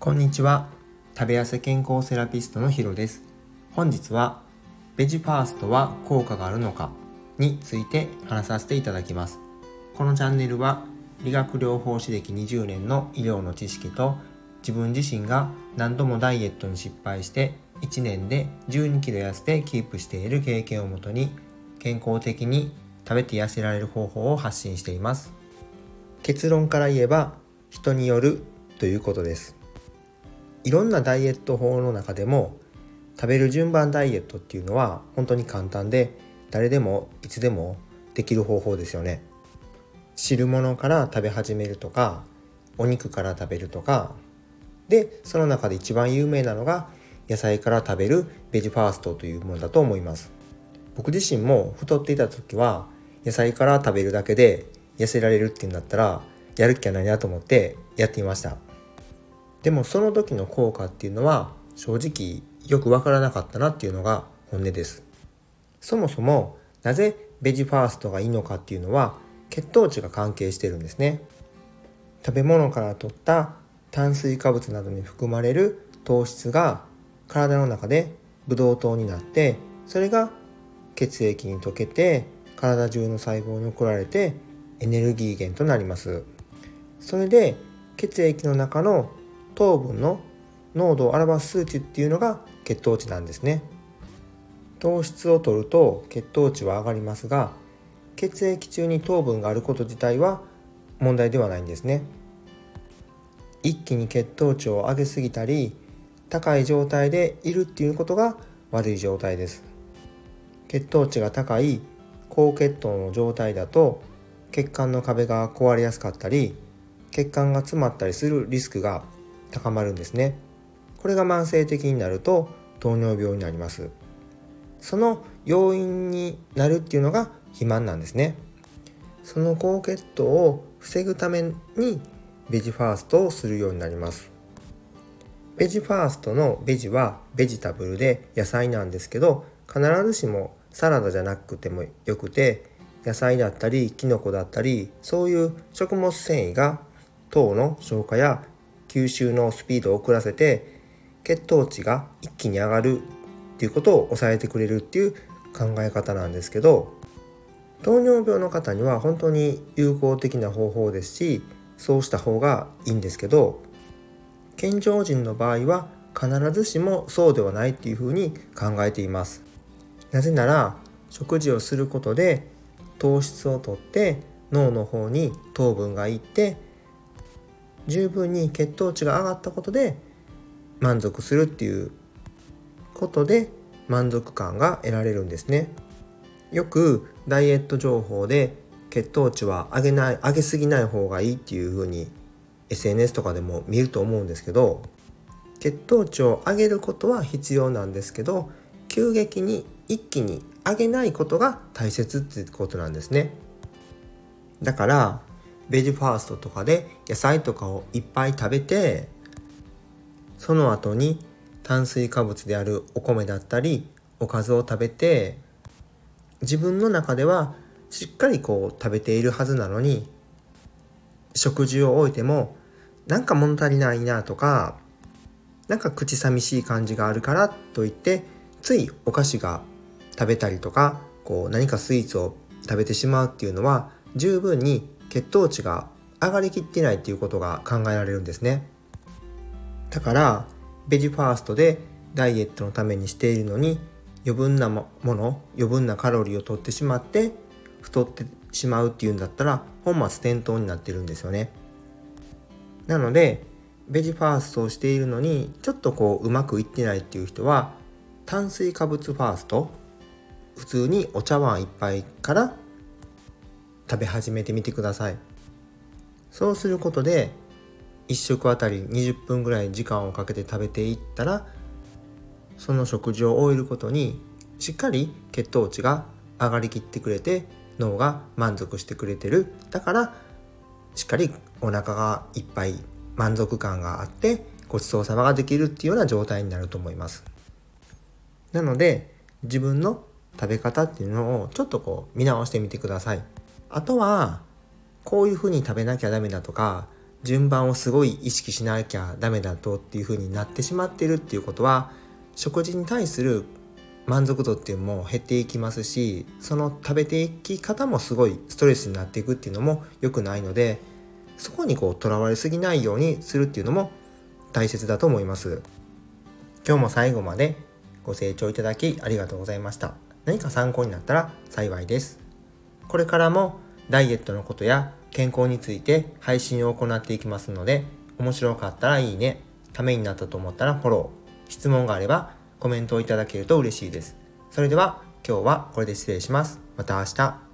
こんにちは。食べ痩せ健康セラピストのヒロです。本日はベジファーストは効果があるのかについて話させていただきます。このチャンネルは理学療法士歴20年の医療の知識と自分自身が何度もダイエットに失敗して1年で12キロ痩せてキープしている経験をもとに健康的に食べて痩せられる方法を発信しています。結論から言えば人によるということです。いろんなダイエット法の中でも食べる順番ダイエットっていうのは本当に簡単で誰でもいつでもできる方法ですよね。汁物から食べ始めるとかお肉から食べるとかでその中で一番有名なのが野菜から食べるベジファーストというものだと思います。僕自身も太っていた時は野菜から食べるだけで痩せられるっていうんだったらやる気はないなと思ってやってみました。でもその時の効果っていうのは正直よくわからなかったなっていうのが本音です。そもそもなぜベジファーストがいいのかっていうのは血糖値が関係してるんですね。食べ物から取った炭水化物などに含まれる糖質が体の中でブドウ糖になってそれが血液に溶けて体中の細胞に送られてエネルギー源となります。それで血液の中の糖分の濃度を表す数値っていうのが血糖値なんですね。糖質を取ると血糖値は上がりますが血液中に糖分があること自体は問題ではないんですね。一気に血糖値を上げすぎたり高い状態でいるっていうことが悪い状態です。血糖値が高い高血糖の状態だと血管の壁が壊れやすかったり血管が詰まったりするリスクが高まるんですね。これが慢性的になると糖尿病になります。その要因になるっていうのが肥満なんですね。その高血糖を防ぐためにベジファーストをするようになります。ベジファーストのベジはベジタブルで野菜なんですけど必ずしもサラダじゃなくてもよくて野菜だったりキノコだったりそういう食物繊維が糖の消化や吸収のスピードを遅らせて血糖値が一気に上がるっていうことを抑えてくれるっていう考え方なんですけど糖尿病の方には本当に有効的な方法ですしそうした方がいいんですけど健常人の場合は必ずしもそうではないっていうふうに考えています。なぜなら食事をすることで糖質をとって脳の方に糖分がいって十分に血糖値が上がったことで満足するっていうことで満足感が得られるんですね。よくダイエット情報で血糖値は上げない上げすぎない方がいいっていう風に SNS とかでも見ると思うんですけど血糖値を上げることは必要なんですけど急激に一気に上げないことが大切ってことなんですね。だからベジファーストとかで野菜とかをいっぱい食べてその後に炭水化物であるお米だったりおかずを食べて自分の中ではしっかりこう食べているはずなのに食事を終えてもなんか物足りないなとかなんか口寂しい感じがあるからといってついお菓子が食べたりとかこう何かスイーツを食べてしまうっていうのは十分に血糖値が上がりきってないっていうことが考えられるんですね。だからベジファーストでダイエットのためにしているのに余分なもの余分なカロリーを取ってしまって太ってしまうっていうんだったら本末転倒になってるんですよね。なのでベジファーストをしているのにちょっとこううまくいってないっていう人は炭水化物ファースト普通にお茶碗一杯から食べ始めてみてください。そうすることで1食あたり20分ぐらい時間をかけて食べていったらその食事を終えることにしっかり血糖値が上がりきってくれて脳が満足してくれてる。だからしっかりお腹がいっぱい満足感があってごちそうさまができるっていうような状態になると思います。なので自分の食べ方っていうのをちょっとこう見直してみてください。あとはこういうふうに食べなきゃダメだとか順番をすごい意識しなきゃダメだとっていう風になってしまってるっていうことは食事に対する満足度っていうのも減っていきますしその食べていき方もすごいストレスになっていくっていうのも良くないのでそこにこうとらわれすぎないようにするっていうのも大切だと思います。今日も最後までご清聴いただきありがとうございました。何か参考になったら幸いです。これからもダイエットのことや健康について配信を行っていきますので面白かったらいいねためになったと思ったらフォロー。質問があればコメントをいただけると嬉しいです。それでは今日はこれで失礼します。また明日。